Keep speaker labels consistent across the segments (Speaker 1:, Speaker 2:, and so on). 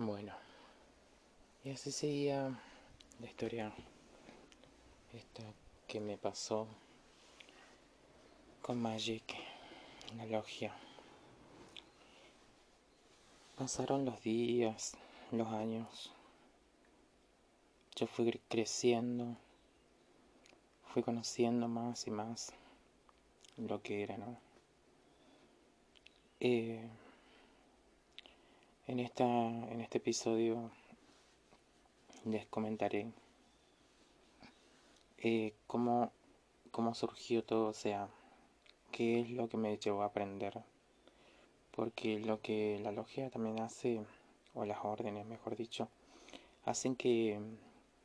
Speaker 1: Bueno, y así seguía la historia esta que me pasó con Magic, la logia. Pasaron los días, los años. Yo fui creciendo, fui conociendo más y más lo que era, ¿no? Eh, en, esta, en este episodio les comentaré eh, cómo, cómo surgió todo, o sea, qué es lo que me llevó a aprender. Porque lo que la logia también hace, o las órdenes, mejor dicho, hacen que,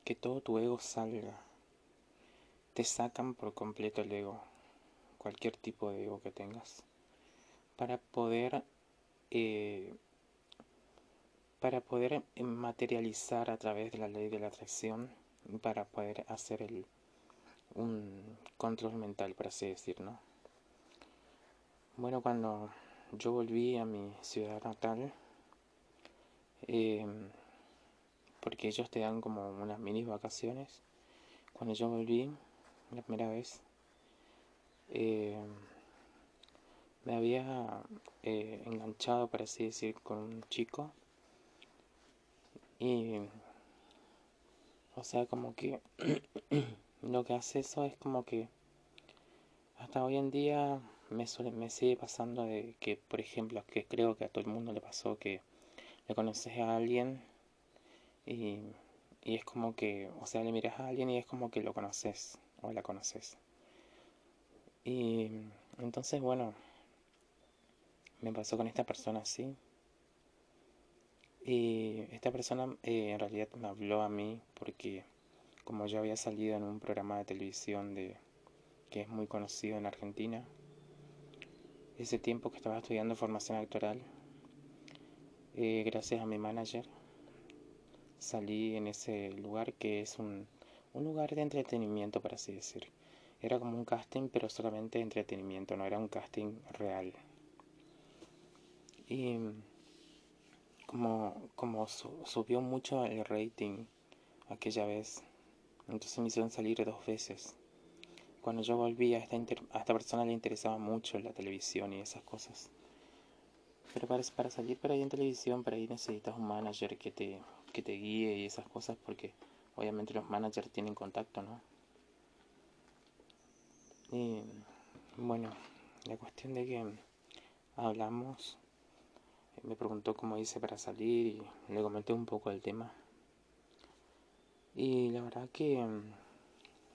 Speaker 1: que todo tu ego salga. Te sacan por completo el ego, cualquier tipo de ego que tengas, para poder eh, para poder materializar a través de la ley de la atracción, para poder hacer el, un control mental, por así decir, ¿no? Bueno, cuando yo volví a mi ciudad natal, em, porque ellos te dan como unas mini vacaciones, cuando yo volví la primera vez, em, me había eh, enganchado, por así decir, con un chico y, o sea, como que lo que hace eso es como que hasta hoy en día me, me sigue pasando de que, por ejemplo, que creo que a todo el mundo le pasó que le conoces a alguien y, y es como que, o sea, le miras a alguien y es como que lo conoces o la conoces. Y entonces, bueno, me pasó con esta persona así. Y esta persona eh, en realidad me habló a mí porque como yo había salido en un programa de televisión de que es muy conocido en Argentina, ese tiempo que estaba estudiando formación actoral, eh, gracias a mi manager, salí en ese lugar que es un, un lugar de entretenimiento, por así decir. Era como un casting, pero solamente entretenimiento, no era un casting real. Y como, como subió mucho el rating aquella vez, entonces me hicieron salir dos veces. Cuando yo volví a esta, esta persona le interesaba mucho la televisión y esas cosas. Pero para, para salir para ahí en televisión, para ahí necesitas un manager que te, que te guíe y esas cosas porque obviamente los managers tienen contacto, ¿no? Y bueno, la cuestión de que hablamos me preguntó cómo hice para salir y le comenté un poco el tema. Y la verdad que mm,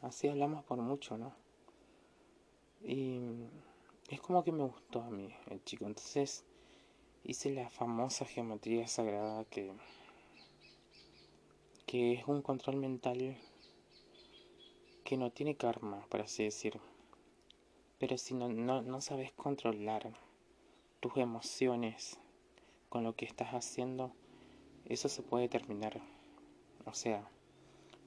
Speaker 1: así hablamos por mucho, ¿no? Y es como que me gustó a mí el chico. Entonces hice la famosa geometría sagrada que, que es un control mental que no tiene karma, por así decir. Pero si no, no, no sabes controlar tus emociones, con lo que estás haciendo, eso se puede terminar. O sea,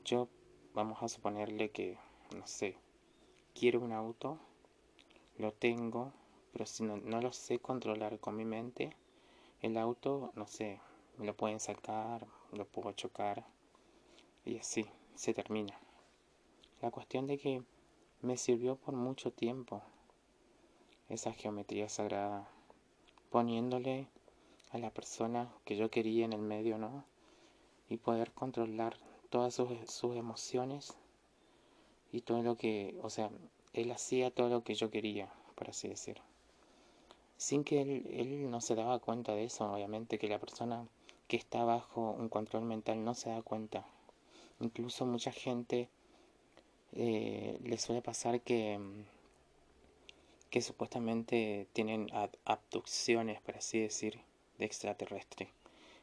Speaker 1: yo vamos a suponerle que, no sé, quiero un auto, lo tengo, pero si no, no lo sé controlar con mi mente, el auto, no sé, me lo pueden sacar, lo puedo chocar y así se termina. La cuestión de que me sirvió por mucho tiempo esa geometría sagrada, poniéndole a la persona que yo quería en el medio, ¿no? Y poder controlar todas sus, sus emociones y todo lo que, o sea, él hacía todo lo que yo quería, por así decir. Sin que él, él no se daba cuenta de eso, obviamente, que la persona que está bajo un control mental no se da cuenta. Incluso mucha gente eh, le suele pasar que, que supuestamente tienen abducciones, por así decir, extraterrestre.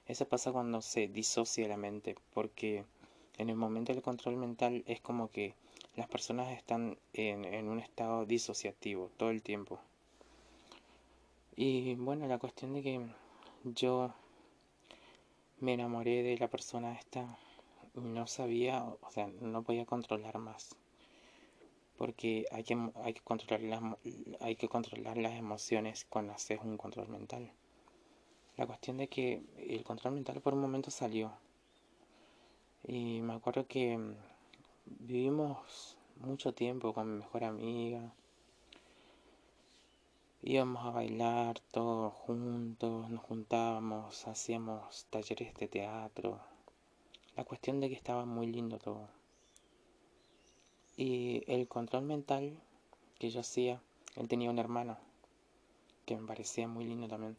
Speaker 1: Eso pasa cuando se disocia la mente, porque en el momento del control mental es como que las personas están en, un estado disociativo todo el tiempo. Y bueno, la cuestión de que yo me enamoré de la persona esta y no sabía, o sea, no podía controlar más. Porque hay que, hay que, controlar, las, hay que controlar las emociones cuando haces un control mental. La cuestión de que el control mental por un momento salió. Y me acuerdo que mm, vivimos mucho tiempo con mi mejor amiga. Íbamos a bailar todos juntos, nos juntábamos, hacíamos talleres de teatro. La cuestión de que estaba muy lindo todo. Y el control mental que yo hacía, él tenía un hermano que me parecía muy lindo también.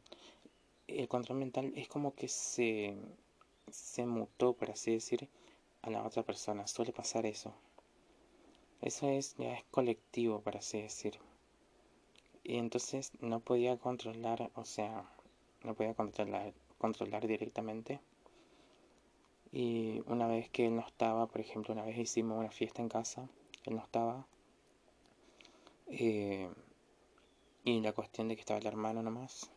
Speaker 1: El control mental es como que se, se mutó, por así decir, a la otra persona. Suele pasar eso. Eso es, ya es colectivo, por así decir. Y entonces no podía controlar, o sea, no podía controlar, controlar directamente. Y una vez que él no estaba, por ejemplo, una vez hicimos una fiesta en casa, él no estaba. Eh, y la cuestión de que estaba el hermano nomás.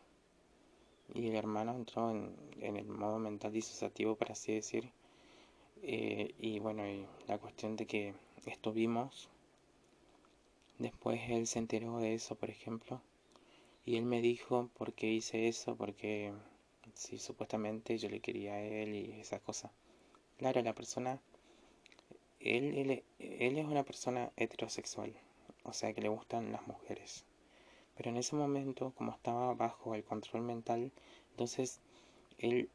Speaker 1: Y el hermano entró en, el modo mental disociativo, por así decir. Eh, y bueno, y la cuestión de que estuvimos, después él se enteró de eso, por ejemplo, y él me dijo por qué hice eso, porque si supuestamente yo le quería a él y esa cosa. Claro, la persona, él, él, él es una persona heterosexual, o sea que le gustan las mujeres. Pero en ese momento, como estaba bajo el control mental, entonces él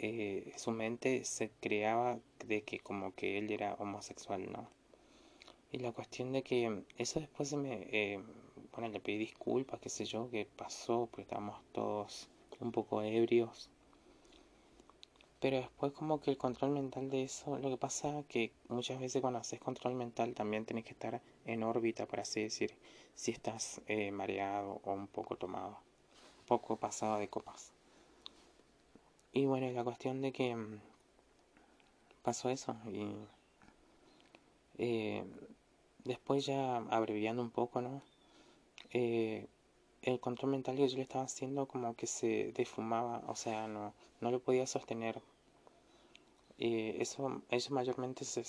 Speaker 1: eh, su mente se creaba de que como que él era homosexual, ¿no? Y la cuestión de que eso después se me, eh, bueno, le pedí disculpas, qué sé yo, que pasó, porque estábamos todos un poco ebrios. Pero después como que el control mental de eso, lo que pasa que muchas veces cuando haces control mental también tienes que estar en órbita, por así decir, si estás eh, mareado o un poco tomado, poco pasado de copas. Y bueno, la cuestión de que mm, pasó eso y eh, después ya abreviando un poco, ¿no? Eh, el control mental que yo le estaba haciendo como que se defumaba, o sea, no, no lo podía sostener. Y eso, eso mayormente se,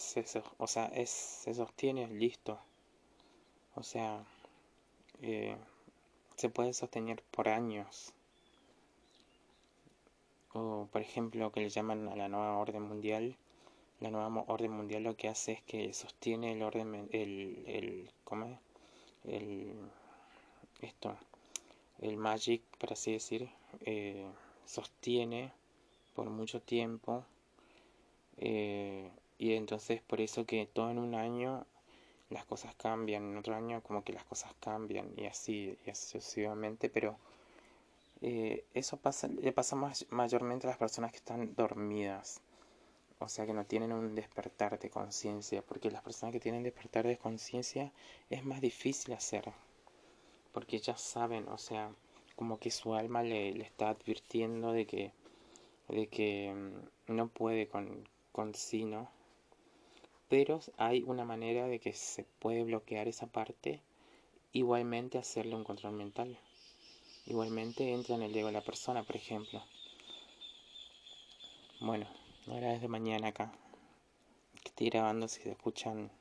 Speaker 1: o sea, es, se sostiene listo. O sea, eh, se puede sostener por años o por ejemplo que le llaman a la nueva orden mundial la nueva orden mundial lo que hace es que sostiene el orden el el ¿cómo es? el esto el magic por así decir eh, sostiene por mucho tiempo eh, y entonces por eso que todo en un año las cosas cambian en otro año como que las cosas cambian y así y así sucesivamente pero eh, eso pasa, le pasa más, mayormente a las personas que están dormidas, o sea que no tienen un despertar de conciencia, porque las personas que tienen despertar de conciencia es más difícil hacer, porque ya saben, o sea, como que su alma le, le está advirtiendo de que, de que mm, no puede con, con sí, ¿no? Pero hay una manera de que se puede bloquear esa parte, igualmente hacerle un control mental. Igualmente entra en el ego de la persona, por ejemplo. Bueno, ahora es de mañana acá. Estoy grabando si se escuchan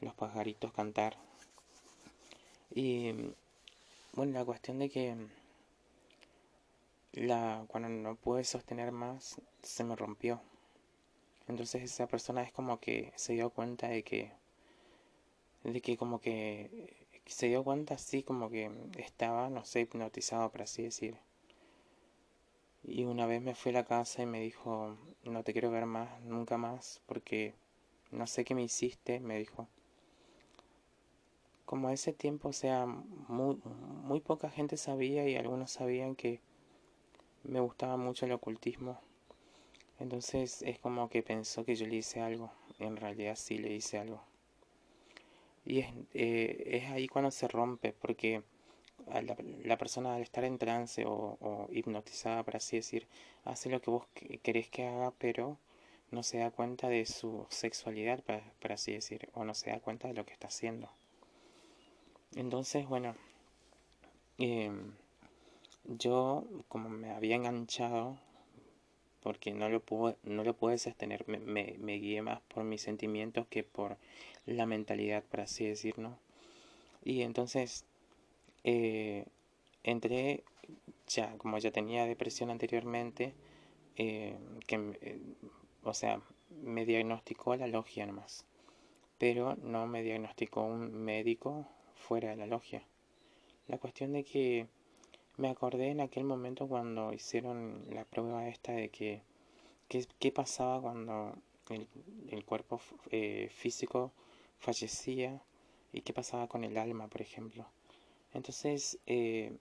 Speaker 1: los pajaritos cantar. Y bueno, la cuestión de que la cuando no pude sostener más se me rompió. Entonces esa persona es como que se dio cuenta de que de que como que se dio cuenta así como que estaba, no sé, hipnotizado, por así decir. Y una vez me fui a la casa y me dijo, no te quiero ver más, nunca más, porque no sé qué me hiciste, me dijo. Como ese tiempo, o sea, muy, muy poca gente sabía y algunos sabían que me gustaba mucho el ocultismo. Entonces es como que pensó que yo le hice algo. En realidad sí le hice algo. Y es, eh, es ahí cuando se rompe, porque la, persona al estar en trance o, hipnotizada, por así decir, hace lo que vos querés que haga, pero no se da cuenta de su sexualidad, por, así decir, o no se da cuenta de lo que está haciendo. Entonces, bueno, em, yo como me había enganchado, porque no lo pude, no lo sostener, me, me, me guié más por mis sentimientos que por la mentalidad, por así decirlo. Y entonces eh, entré ya, como ya tenía depresión anteriormente, eh, que, eh, o sea, me diagnosticó la logia nomás, pero no me diagnosticó un médico fuera de la logia. La cuestión de que me acordé en aquel momento cuando hicieron la prueba esta de que qué, pasaba cuando el, cuerpo eh, físico fallecía y qué pasaba con el alma, por ejemplo. Entonces eh,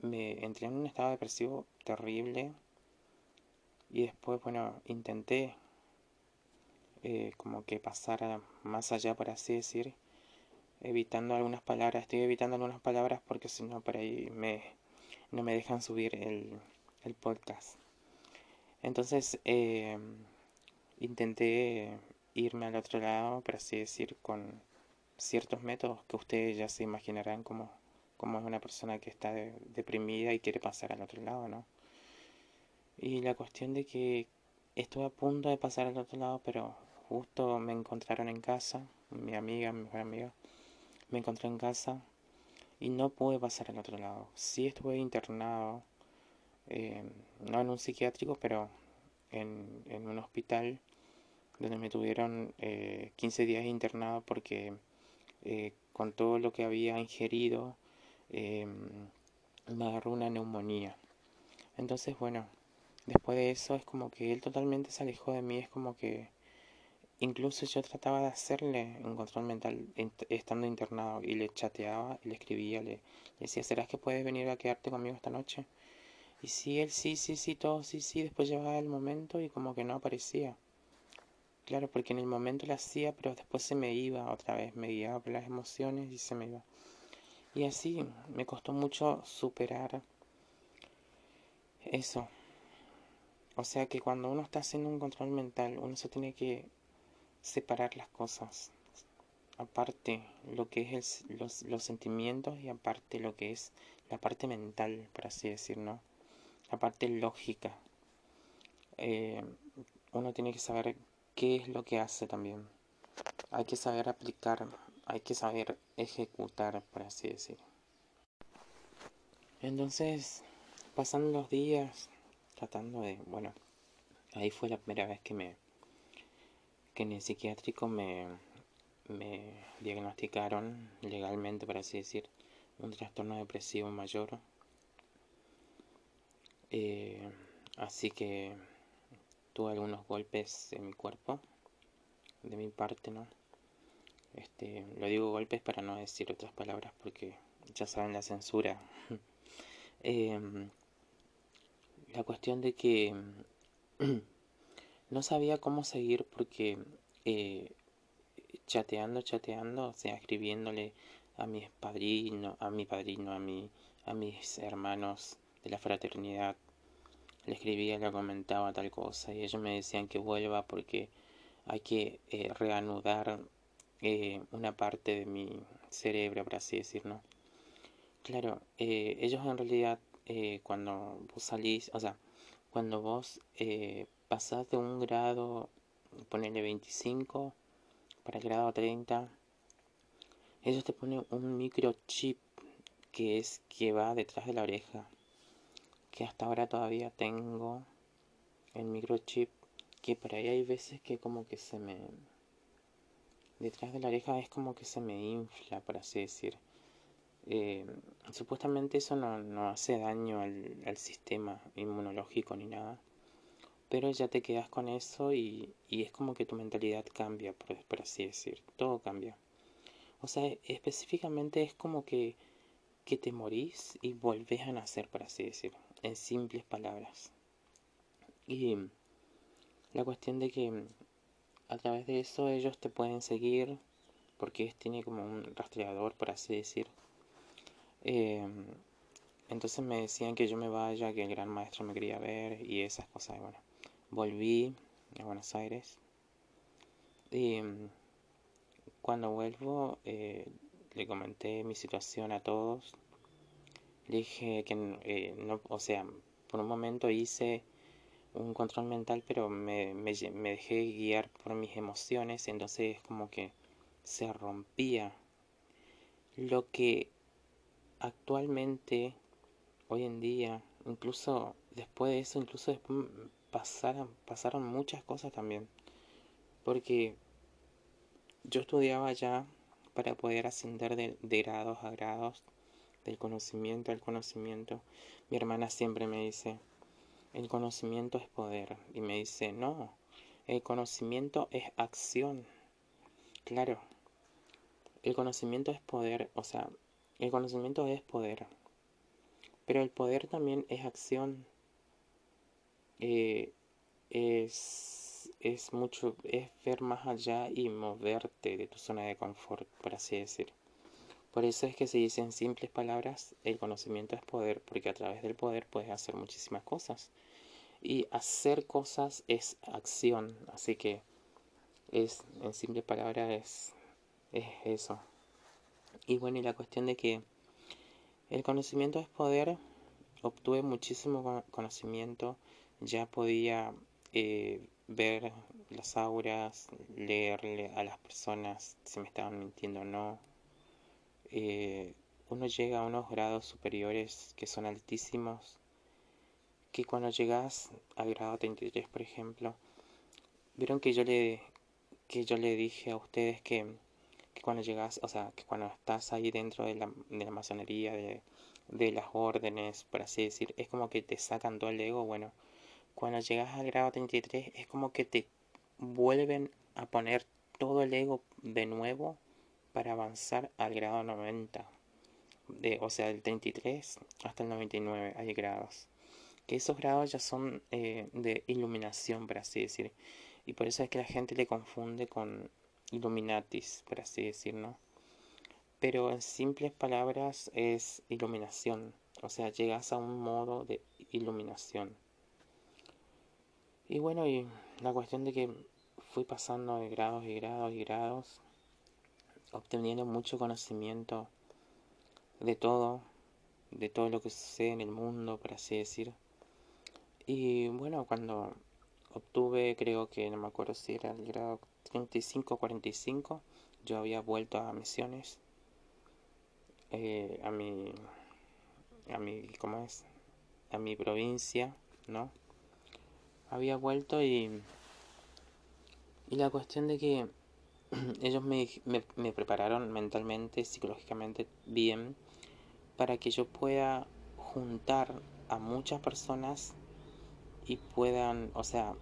Speaker 1: me entré en un estado depresivo terrible y después, bueno, intenté eh, como que pasar más allá, por así decir, evitando algunas palabras. Estoy evitando algunas palabras porque si no, por ahí me, no me dejan subir el, el podcast. Entonces, eh, intenté irme al otro lado, por así decir, con ciertos métodos que ustedes ya se imaginarán como, como es una persona que está deprimida y quiere pasar al otro lado, ¿no? Y la cuestión de que estuve a punto de pasar al otro lado, pero justo me encontraron en casa, mi amiga, mi mejor amiga, me encontró en casa y no pude pasar al otro lado. Sí estuve internado, eh, no en un psiquiátrico, pero en, en un hospital donde me tuvieron 15 eh, días internado porque eh, con todo lo que había ingerido me agarró una neumonía. Entonces, bueno, después de eso es como que él totalmente se alejó de mí, es como que incluso yo trataba de hacerle un control mental estando internado y le chateaba, le escribía, le, le decía, ¿serás que puedes venir a quedarte conmigo esta noche? Y sí, él sí, sí, sí, todo sí, sí, después llegaba el momento y como que no aparecía. Claro, porque en el momento lo hacía, pero después se me iba otra vez, me guiaba por las emociones y se me iba. Y así me costó mucho superar eso. O sea que cuando uno está haciendo un control mental, uno se tiene que separar las cosas. Aparte lo que es los, los sentimientos y aparte lo que es la parte mental, por así decir, ¿no? la parte lógica. Eh, uno tiene que saber qué es lo que hace también. Hay que saber aplicar, hay que saber ejecutar, por así decir. Entonces, pasando los días, tratando de, bueno, ahí fue la primera vez que me, que en el psiquiátrico me, diagnosticaron legalmente, por así decir, un trastorno depresivo mayor eh, así que tuve algunos golpes en mi cuerpo, de mi parte, ¿no? Este, lo digo golpes para no decir otras palabras porque ya saben la censura. Em, la cuestión de que no sabía cómo seguir porque eh, chateando, chateando, o sea, escribiéndole a mis padrinos, a mi padrino, a mi, a mis hermanos de la fraternidad. Le escribía, le comentaba tal cosa y ellos me decían que vuelva porque hay que eh, reanudar eh, una parte de mi cerebro, por así decirlo. Claro, eh, ellos en realidad cuando vos salís, o sea, cuando vos pasás de un grado, ponele 25 para el grado 30, ellos te ponen un microchip que es que va detrás de la oreja que hasta ahora todavía tengo el microchip que por ahí hay veces que como que se me detrás de la oreja es como que se me infla por así decir. Eh, supuestamente eso no, hace daño al, sistema inmunológico ni nada pero ya te quedas con eso y, y es como que tu mentalidad cambia por, así decir todo cambia o sea específicamente es como que que te morís y volvés a nacer por así decir en simples palabras. Y la cuestión de que a través de eso ellos te pueden seguir porque tiene como un rastreador, por así decir. Eh, entonces me decían que yo me vaya, que el gran maestro me quería ver y esas cosas. Bueno, volví a Buenos Aires y cuando vuelvo eh, le comenté mi situación a todos le dije que eh, no, o sea, por un momento hice un control mental, pero me, me, me dejé guiar por mis emociones, entonces como que se rompía. Lo que actualmente hoy en día, incluso después de eso, incluso después pasaron, muchas cosas también. Porque yo estudiaba ya para poder ascender de, de grados a grados, del conocimiento al conocimiento. Mi hermana siempre me dice, el conocimiento es poder. Y me dice, no, el conocimiento es acción. Claro, el conocimiento es poder, o sea, el conocimiento es poder. Pero el poder también es acción. Eh, es, es mucho, es ver más allá y moverte de tu zona de confort, por así decir. Por eso es que se dice en simples palabras, el conocimiento es poder, porque a través del poder puedes hacer muchísimas cosas. Y hacer cosas es acción, así que es, en simples palabras, es, es eso. Y bueno, y la cuestión de que el conocimiento es poder, obtuve muchísimo conocimiento, ya podía eh, ver las auras, leerle a las personas si me estaban mintiendo o no, eh, uno llega a unos grados superiores que son altísimos, que cuando llegas al grado 33, por ejemplo, vieron que yo le, que yo le dije a ustedes que, cuando llegas, o sea, que cuando estás ahí dentro de la, de la masonería, de, de las órdenes, por así decir, es como que te sacan todo el ego, bueno, cuando llegas al grado 33 es como que te vuelven a poner todo el ego de nuevo para avanzar al grado 90. De, o sea, del 33 hasta el 99 hay grados. Que esos grados ya son eh, de iluminación, por así decir. Y por eso es que la gente le confunde con Illuminatis, por así decir, ¿no? Pero en simples palabras es iluminación. O sea, llegas a un modo de iluminación. Y bueno, y la cuestión de que fui pasando de grados y grados y grados obteniendo mucho conocimiento de todo, de todo lo que sucede en el mundo, por así decir. Y bueno, cuando obtuve, creo que no me acuerdo si era el grado 35 o 45, yo había vuelto a misiones, eh, a mi, a mi, ¿cómo es? A mi provincia, ¿no? Había vuelto y, y la cuestión de que ellos me, me, prepararon mentalmente, psicológicamente bien para que yo pueda juntar a muchas personas y puedan, o sea,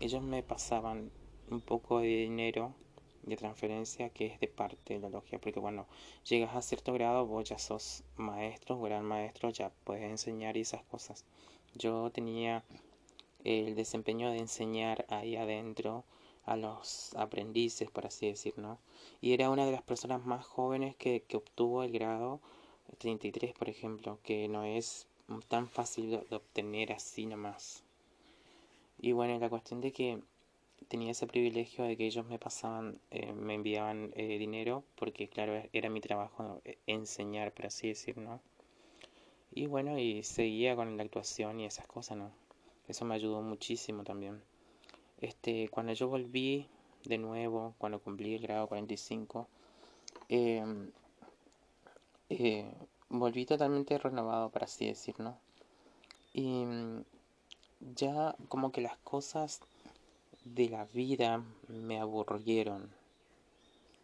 Speaker 1: ellos me pasaban un poco de dinero de transferencia que es de parte de la logia, porque bueno, llegas a cierto grado, vos ya sos maestro, gran maestro, ya puedes enseñar y esas cosas. Yo tenía el desempeño de enseñar ahí adentro a los aprendices, por así decir, ¿no? Y era una de las personas más jóvenes que, que obtuvo el grado 33, por ejemplo, que no es tan fácil de, obtener así nomás. Y bueno, la cuestión de que tenía ese privilegio de que ellos me pasaban, eh, me enviaban eh, dinero, porque claro, era mi trabajo eh, enseñar, por así decir, ¿no? Y bueno, y seguía con la actuación y esas cosas, ¿no? Eso me ayudó muchísimo también. Este, cuando yo volví de nuevo, cuando cumplí el grado 45, em, eh, volví totalmente renovado, por así decirlo. Y mm, ya como que las cosas de la vida me aburrieron.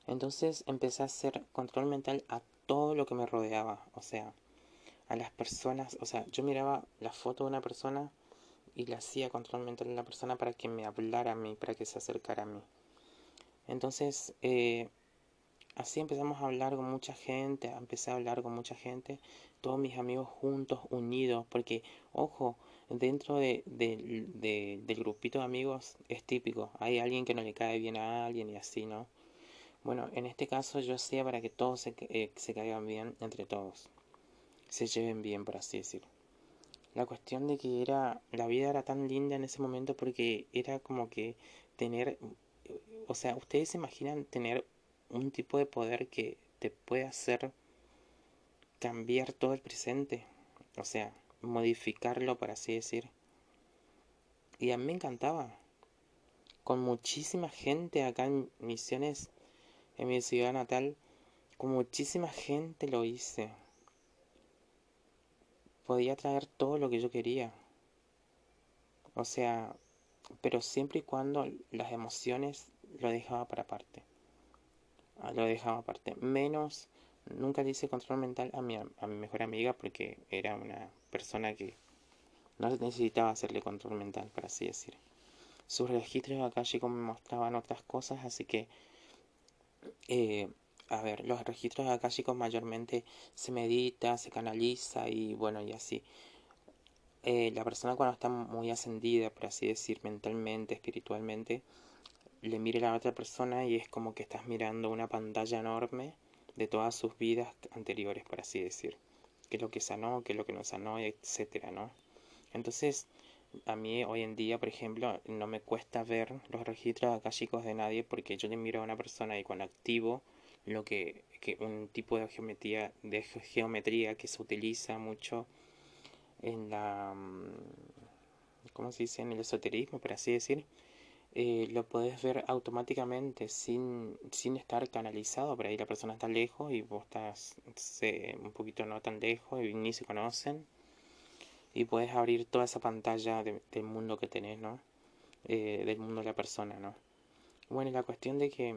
Speaker 1: Entonces empecé a hacer control mental a todo lo que me rodeaba, o sea, a las personas, o sea, yo miraba la foto de una persona y le hacía control mental a la persona para que me hablara a mí, para que se acercara a mí. Entonces, eh, así empezamos a hablar con mucha gente, empecé a hablar con mucha gente, todos mis amigos juntos, unidos, porque, ojo, dentro de, del grupito de amigos es típico, hay alguien que no le cae bien a alguien y así, ¿no? Bueno, en este caso yo hacía para que todos se, eh, se caigan bien entre todos, se lleven bien, por así decirlo la cuestión de que era la vida era tan linda en ese momento porque era como que tener o sea ustedes se imaginan tener un tipo de poder que te puede hacer cambiar todo el presente o sea modificarlo por así decir. Y a mí me encantaba. Con muchísima gente acá en Misiones en mi ciudad natal con muchísima gente lo hice podía traer todo lo que yo quería. O sea, pero siempre y cuando las emociones lo dejaba para aparte. Ah, lo dejaba aparte. Menos, nunca le hice control mental a mi, a mi mejor amiga porque era una persona que no necesitaba hacerle control mental, por así decir. Sus registros acá como me mostraban otras cosas, así que, eh, a ver, los registros akáshicos mayormente se medita, se canaliza y bueno, y así. Eh, la persona cuando está muy ascendida, por así decir, mentalmente, espiritualmente, le mire a la otra persona y es como que estás mirando una pantalla enorme de todas sus vidas anteriores, por así decir. Qué es lo que sanó, qué es lo que no sanó, etcétera, ¿no? Entonces, a mí hoy en día, por ejemplo, no me cuesta ver los registros akáshicos de nadie porque yo le miro a una persona y cuando activo lo que, un tipo de geometría, de geometría que se utiliza mucho en la, mm, ¿cómo se dice? En el esoterismo, por así decir, eh, lo puedes ver automáticamente sin, sin estar canalizado. Por ahí la persona está lejos y vos estás un poquito no tan lejos y ni se conocen. Y puedes abrir toda esa pantalla del mundo que tenés, ¿no? Eh, del mundo de la persona, ¿no? Bueno, la cuestión de que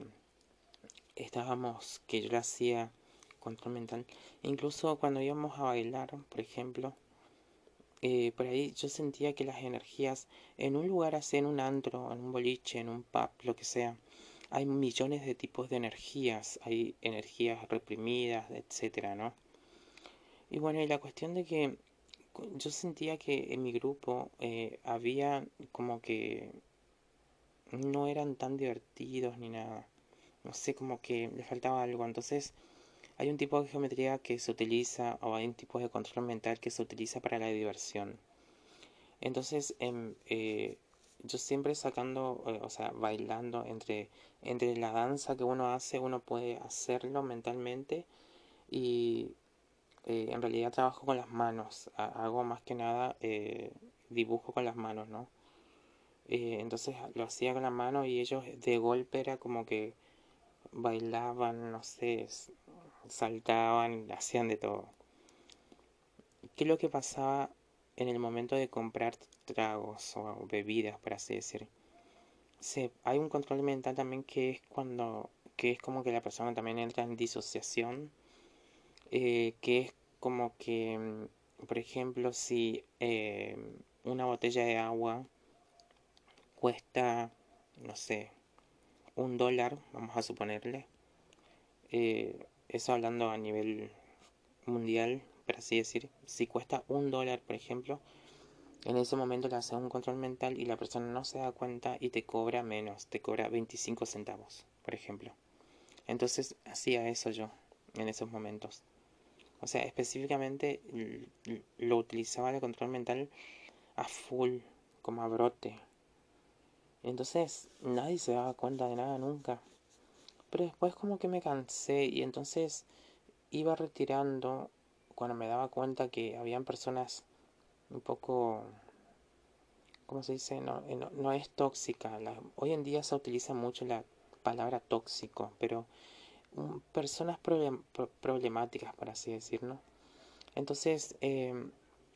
Speaker 1: estábamos, que yo lo hacía control mental, incluso cuando íbamos a bailar, por ejemplo, eh, por ahí yo sentía que las energías en un lugar así, en un antro, en un boliche, en un pub, lo que sea, hay millones de tipos de energías, hay energías reprimidas, etcétera, ¿no? Y bueno, y la cuestión de que yo sentía que en mi grupo eh, había como que no eran tan divertidos ni nada. No sé, como que le faltaba algo. Entonces, hay un tipo de geometría que se utiliza o hay un tipo de control mental que se utiliza para la diversión. Entonces, em, eh, yo siempre sacando, eh, o sea, bailando entre, entre la danza que uno hace, uno puede hacerlo mentalmente y eh, en realidad trabajo con las manos, hago más que nada dibujo con las manos, ¿no? entonces lo hacía con la mano y ellos de golpe era como que bailaban, no sé, saltaban, hacían de todo. ¿Qué es lo que pasaba en el momento de comprar tragos o bebidas, por así decir? Se, hay un control mental también que es cuando, que es como que la persona también entra en disociación, eh, que es como que, mm, por ejemplo, si eh, una botella de agua cuesta, no sé, un dólar, vamos a suponerle, eh, eso hablando a nivel mundial, por así decir, si cuesta un dólar, por ejemplo, en ese momento le hace un control mental y la persona no se da cuenta y te cobra menos, te cobra 25 centavos, por ejemplo. Entonces hacía eso yo en esos momentos. O sea, específicamente lo utilizaba el control mental a full, como a brote. Entonces nadie se daba cuenta de nada nunca. Pero después como que me cansé y entonces iba retirando cuando me daba cuenta que habían personas un poco, ¿cómo se dice? No, eh, no, es tóxica. hoy en día se utiliza mucho la palabra tóxico, pero mm, personas problemáticas, por así decirlo. Entonces, em,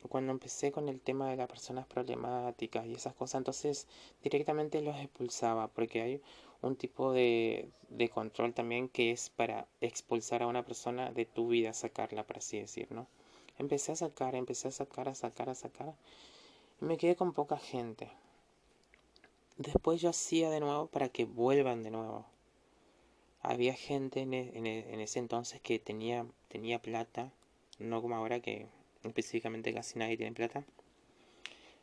Speaker 1: cuando empecé con el tema de las personas problemáticas y esas cosas, entonces directamente los expulsaba, porque hay un tipo de, de control también que es para expulsar a una persona de tu vida, sacarla, por así decir, ¿no? Empecé a sacar, empecé a sacar, a sacar, a sacar. Y me quedé con poca gente. Después yo hacía de nuevo para que vuelvan de nuevo. Había gente en, e, e, en ese entonces que tenía, tenía plata, no como ahora que específicamente casi nadie tiene plata.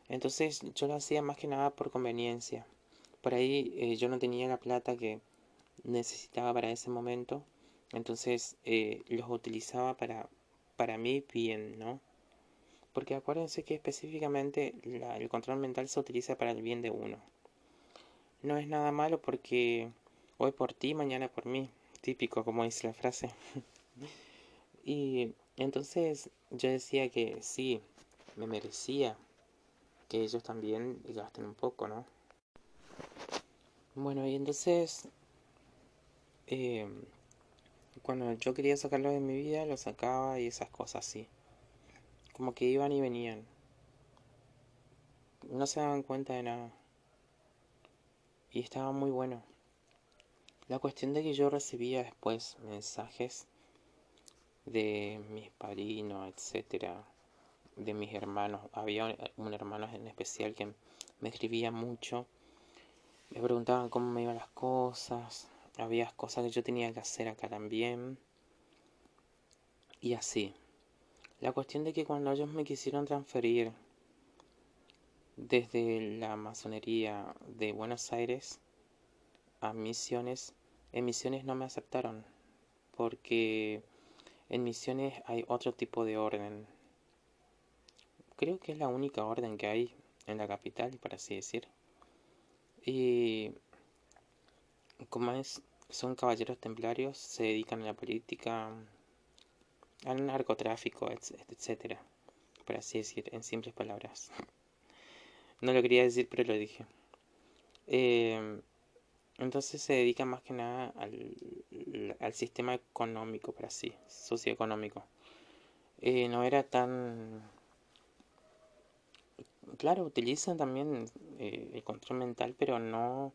Speaker 1: Entonces yo lo hacía más que nada por conveniencia por ahí eh, yo no tenía la plata que necesitaba para ese momento, entonces eh, los utilizaba para, para mí bien, ¿no? Porque acuérdense que específicamente el control mental se utiliza para el bien de uno. No es nada malo porque hoy por ti, mañana por mí, típico como dice la frase. y entonces yo decía que sí, me merecía que ellos también gasten un poco, ¿no? Bueno, y entonces, eh, cuando yo quería sacarlo de mi vida, lo sacaba y esas cosas así. como que iban y venían. No se daban cuenta de nada. Y estaba muy bueno. La cuestión de que yo recibía después mensajes de mis padrinos, etcétera, de mis hermanos. Había un hermano en especial que me escribía mucho. Me preguntaban cómo me iban las cosas. Había cosas que yo tenía que hacer acá también. Y así. La cuestión de que cuando ellos me quisieron transferir desde la masonería de Buenos Aires a Misiones, en Misiones no me aceptaron porque en Misiones hay otro tipo de orden. Creo que es la única orden que hay en la capital, por así decir. Y como es, son caballeros templarios, se dedican a la política, al narcotráfico, etcétera, por así decir, en simples palabras. No lo quería decir, pero lo dije. Eh, entonces se dedica más que nada al, sistema económico, por así, socioeconómico. Eh, no era tan... Claro, utilizan también eh, el control mental, pero no,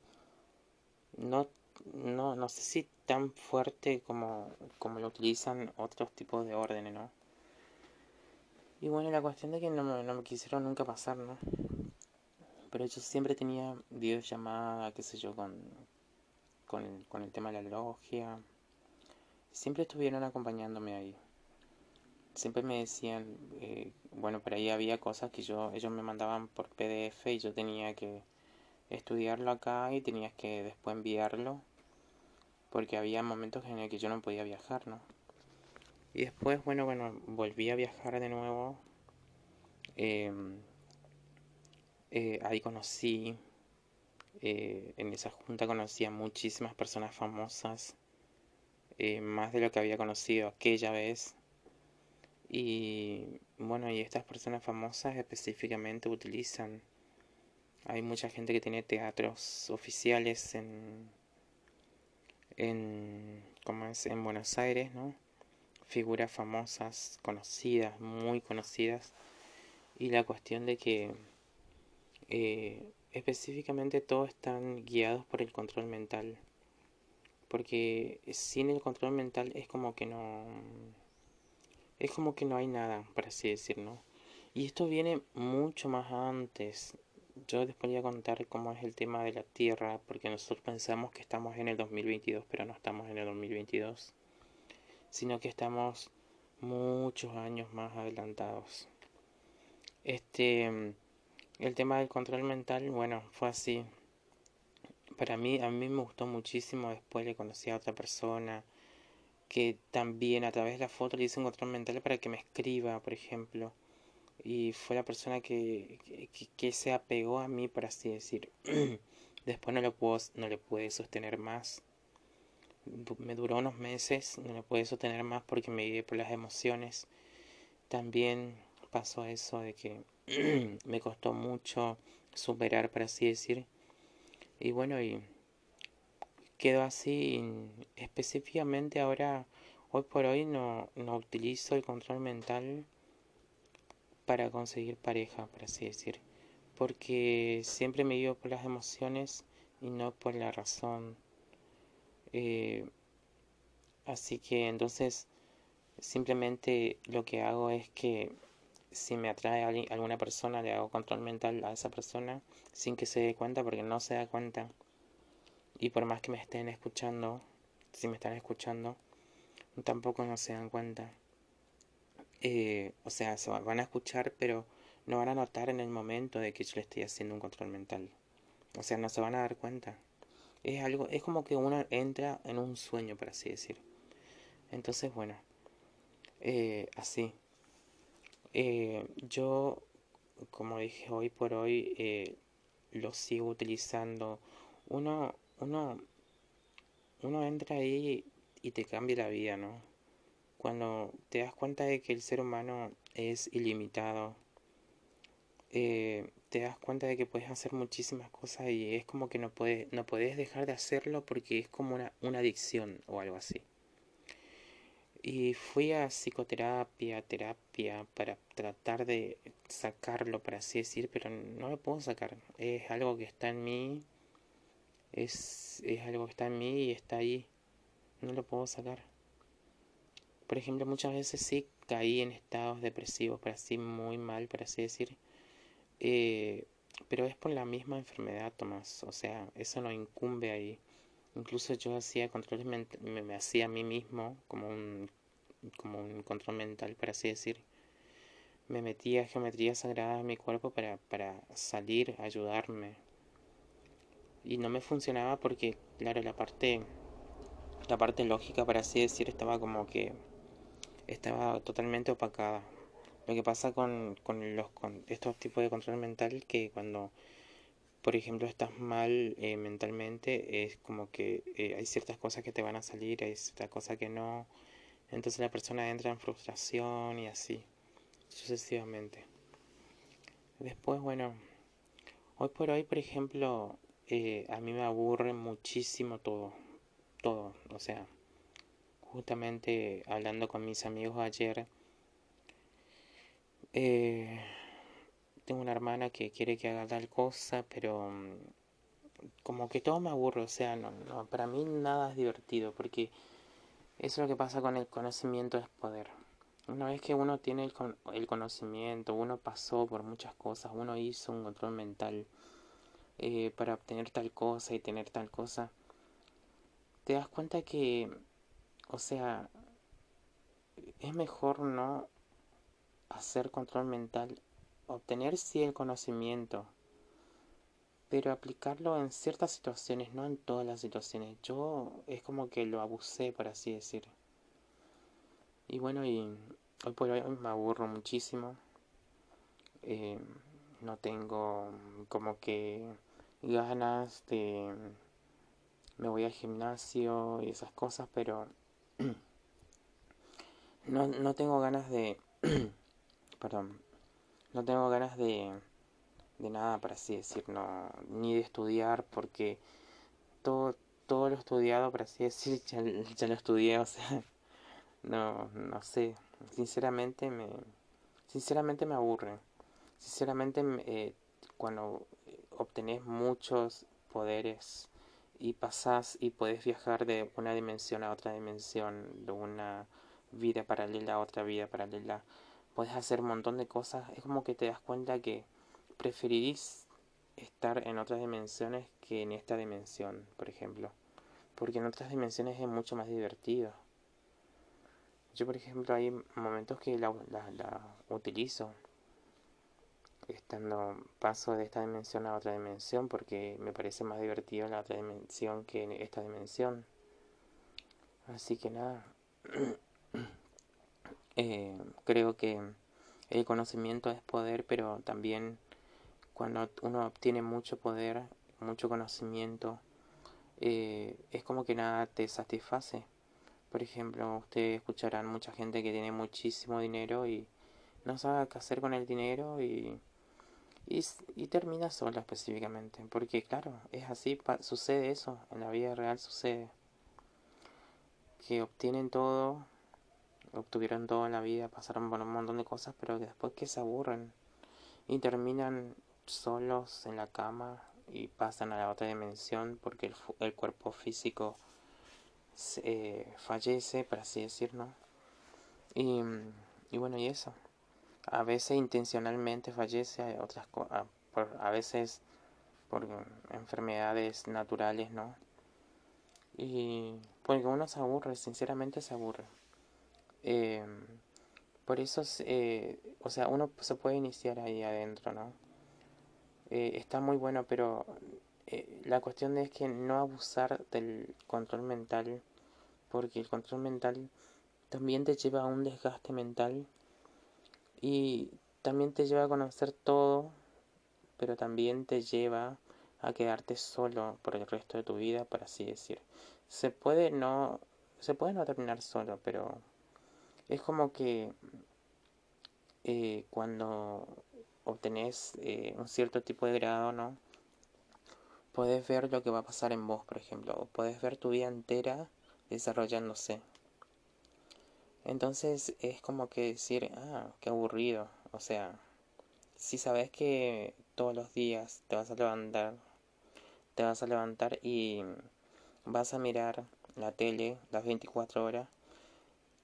Speaker 1: no, no, no sé si tan fuerte como, como lo utilizan otros tipos de órdenes, ¿no? Y bueno, la cuestión de que no no me quisieron nunca pasar, ¿no? Pero yo siempre tenía videollamada, qué sé yo, con, con, el, con el tema de la logia. Siempre estuvieron acompañándome ahí. Siempre me decían, eh, bueno, por ahí había cosas que yo, ellos me mandaban por PDF y yo tenía que estudiarlo acá y tenía que después enviarlo. Porque había momentos en el que yo no podía viajar, ¿no? Y después, bueno, bueno, volví a viajar de nuevo. Eh, eh, ahí conocí, eh, en esa junta conocí a muchísimas personas famosas, eh, más de lo que había conocido aquella vez. Y bueno, y estas personas famosas específicamente utilizan, hay mucha gente que tiene teatros oficiales en, en, ¿cómo es? en Buenos Aires, ¿no? Figuras famosas, conocidas, muy conocidas. Y la cuestión de que eh, específicamente todos están guiados por el control mental. Porque sin el control mental es como que no... Es como que no hay nada, por así decirlo. Y esto viene mucho más antes. Yo después voy a contar cómo es el tema de la Tierra, porque nosotros pensamos que estamos en el 2022, pero no estamos en el 2022, sino que estamos muchos años más adelantados. Este el tema del control mental, bueno, fue así. Para mí, a mí me gustó muchísimo. Después le conocí a otra persona que también a través de la foto le hice un control mental para que me escriba, por ejemplo. Y fue la persona que, que, se apegó a mí, por así decir. Después no, lo puedo, no le pude sostener más. Me duró unos meses, no le pude sostener más porque me guié por las emociones. También pasó eso de que me costó mucho superar, por así decir. Y bueno, y quedó así. Específicamente ahora, hoy por hoy, no, no utilizo el control mental para conseguir pareja, por así decir. Porque siempre me guío por las emociones y no por la razón. Eh, así que entonces simplemente lo que hago es que si me atrae a alguna persona, le hago control mental a esa persona sin que se dé cuenta, porque no se da cuenta. Y por más que me estén escuchando, si me están escuchando, tampoco no se dan cuenta. Eh, o sea, se van a escuchar, pero no van a notar en el momento de que yo le estoy haciendo un control mental. O sea, no se van a dar cuenta. Es algo, es como que uno entra en un sueño, por así decir. Entonces, bueno, eh, así. Eh, yo, como dije hoy por hoy, eh, lo sigo utilizando. Uno, uno, uno entra ahí y te cambia la vida, ¿no? Cuando te das cuenta de que el ser humano es ilimitado, eh, te das cuenta de que puedes hacer muchísimas cosas y es como que no puedes, no puedes dejar de hacerlo porque es como una, una adicción o algo así. Y fui a psicoterapia, terapia, para tratar de sacarlo, para así decir, pero no lo puedo sacar. Es algo que está en mí, es, es algo que está en mí y está ahí. No lo puedo sacar. Por ejemplo, muchas veces sí caí en estados depresivos, para así muy mal, para así decir. Eh, pero es por la misma enfermedad, Tomás. O sea, eso no incumbe ahí. Incluso yo hacía controles, me, me hacía a mí mismo como un, como un control mental, para así decir. Me metía geometría sagrada en mi cuerpo para, para salir, ayudarme. Y no me funcionaba porque, claro, la parte, la parte lógica, para así decir, estaba como que estaba totalmente opacada. Lo que pasa con, con, los, con estos tipos de control mental que cuando, por ejemplo, estás mal eh, mentalmente, es como que eh, hay ciertas cosas que te van a salir, hay ciertas cosas que no. Entonces la persona entra en frustración y así, sucesivamente. Después, bueno, hoy por hoy, por ejemplo, eh, a mí me aburre muchísimo todo, todo, o sea, justamente hablando con mis amigos ayer, eh, tengo una hermana que quiere que haga tal cosa, pero mm, como que todo me aburre, o sea, no, no, para mí nada es divertido, porque eso es lo que pasa con el conocimiento es poder. Una vez que uno tiene el, conocimiento, uno pasó por muchas cosas, uno hizo un control mental eh, para obtener tal cosa y tener tal cosa, te das cuenta que o sea, es mejor no hacer control mental, obtener sí el conocimiento, pero aplicarlo en ciertas situaciones, no en todas las situaciones. Yo es como que lo abusé, por así decir. Y bueno, y hoy por hoy me aburro muchísimo. Eh, no tengo como que ganas de... Me voy al gimnasio y esas cosas, pero no, no tengo ganas de... perdón. No tengo ganas de, de nada, para así decir, no, ni de estudiar, porque todo, todo lo estudiado, para así decir, ya, lo estudié, o sea, no, no sé, sinceramente me, sinceramente me aburre, sinceramente eh, cuando obtenés muchos poderes y pasás y puedes viajar de una dimensión a otra dimensión, de una vida paralela a otra vida paralela, puedes hacer un montón de cosas, es como que te das cuenta que preferirís estar en otras dimensiones que en esta dimensión, por ejemplo, porque en otras dimensiones es mucho más divertido. Yo, por ejemplo, hay momentos que la, utilizo estando paso de esta dimensión a otra dimensión porque me parece más divertido la otra dimensión que en esta dimensión. Así que nada eh, creo que el conocimiento es poder pero también cuando uno obtiene mucho poder mucho conocimiento eh, es como que nada te satisface. Por ejemplo ustedes escucharán mucha gente que tiene muchísimo dinero y no sabe qué hacer con el dinero y y, termina sola específicamente, porque claro, es así, sucede eso, en la vida real sucede, que obtienen todo, obtuvieron todo en la vida, pasaron por un montón de cosas, pero después que se aburren y terminan solos en la cama y pasan a la otra dimensión porque el, el cuerpo físico eh, fallece, por así decirlo. Y, bueno, y eso a veces intencionalmente fallece, otras a, a veces por enfermedades naturales, ¿no? Y porque uno se aburre, sinceramente se aburre. Eh, por eso, eh, o sea, uno se puede iniciar ahí adentro, ¿no? Eh, está muy bueno, pero la cuestión es que no abusar del control mental, porque el control mental también te lleva a un desgaste mental y también te lleva a conocer todo, pero también te lleva a quedarte solo por el resto de tu vida, por así decir. Se puede no, se puede no terminar solo, pero es como que eh, cuando obtenés eh, un cierto tipo de grado, ¿no? Puedes ver lo que va a pasar en vos, por ejemplo, o puedes ver tu vida entera desarrollándose. Entonces es como que decir, ah, qué aburrido. O sea, si sabes que todos los días te vas a levantar, te vas a levantar y vas a mirar la tele las 24 horas,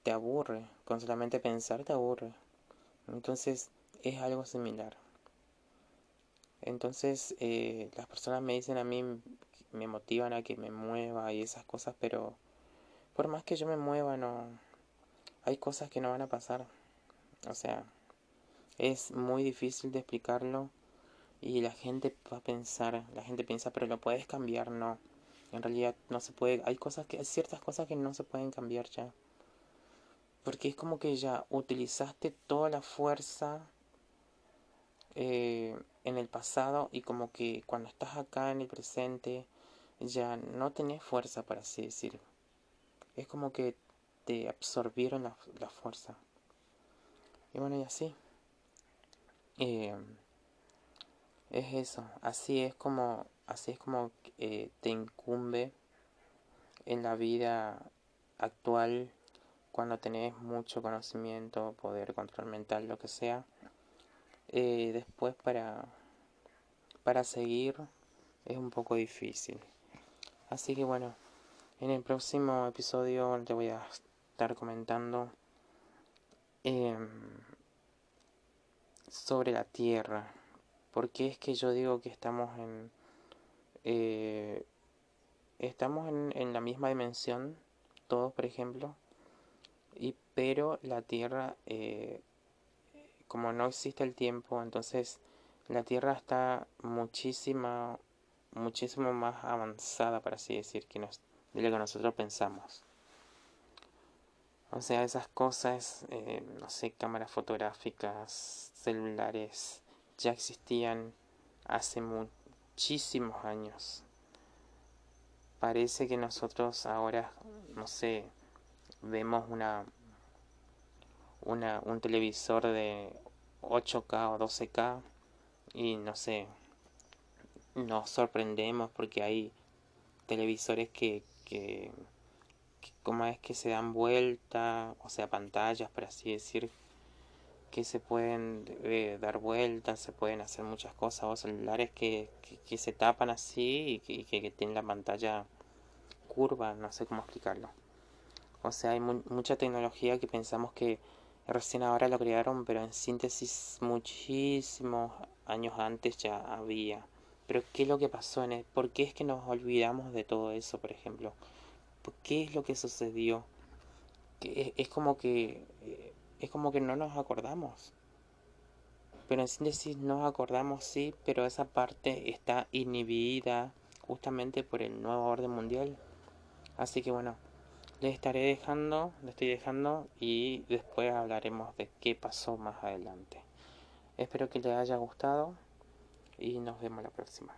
Speaker 1: te aburre. Con solamente pensar te aburre. Entonces es algo similar. Entonces eh, las personas me dicen a mí, me motivan a que me mueva y esas cosas, pero por más que yo me mueva, no, hay cosas que no van a pasar. O sea, es muy difícil de explicarlo y la gente va a pensar, la gente piensa, pero lo puedes cambiar, no. En realidad no se puede, hay cosas que, hay ciertas cosas que no se pueden cambiar ya. Porque es como que ya utilizaste toda la fuerza eh, en el pasado y como que cuando estás acá en el presente ya no tenés fuerza para así decir. Es como que te absorbieron la, la fuerza. Y bueno, y así. Eh, es eso, así es como, así es como eh, te incumbe en la vida actual cuando tenés mucho conocimiento, poder, control mental, lo que sea. Eh, después para, para seguir es un poco difícil. Así que bueno, en el próximo episodio te voy a estar comentando em, sobre la Tierra. Porque es que yo digo que estamos en... Eh, estamos en, en, la misma dimensión, todos por ejemplo, y, pero la Tierra, eh, como no existe el tiempo, entonces la Tierra está muchísima, muchísimo más avanzada, para así decir, que nos, de lo que nosotros pensamos. O sea, esas cosas, eh, no sé, cámaras fotográficas, celulares, ya existían hace muchísimos años. Parece que nosotros ahora, no sé, vemos una, una un televisor de 8K o 12K y no sé, nos sorprendemos porque hay televisores que, que, que como es que se dan vuelta, o sea, pantallas, por así decir, que se pueden eh, dar vueltas, se pueden hacer muchas cosas, o celulares que, que, se tapan así y que, que, tienen la pantalla curva, no sé cómo explicarlo. O sea, hay mucha tecnología que pensamos que recién ahora lo crearon, pero en síntesis muchísimos años antes ya había. Pero ¿qué es lo que pasó en él? ¿Por qué es que nos olvidamos de todo eso, por ejemplo? ¿Por qué es lo que sucedió? Que es, como que eh, es como que no nos acordamos. Pero en síntesis nos acordamos, sí, pero esa parte está inhibida justamente por el nuevo orden mundial. Así que bueno, le estaré dejando, le estoy dejando y después hablaremos de qué pasó más adelante. Espero que les haya gustado y nos vemos la próxima.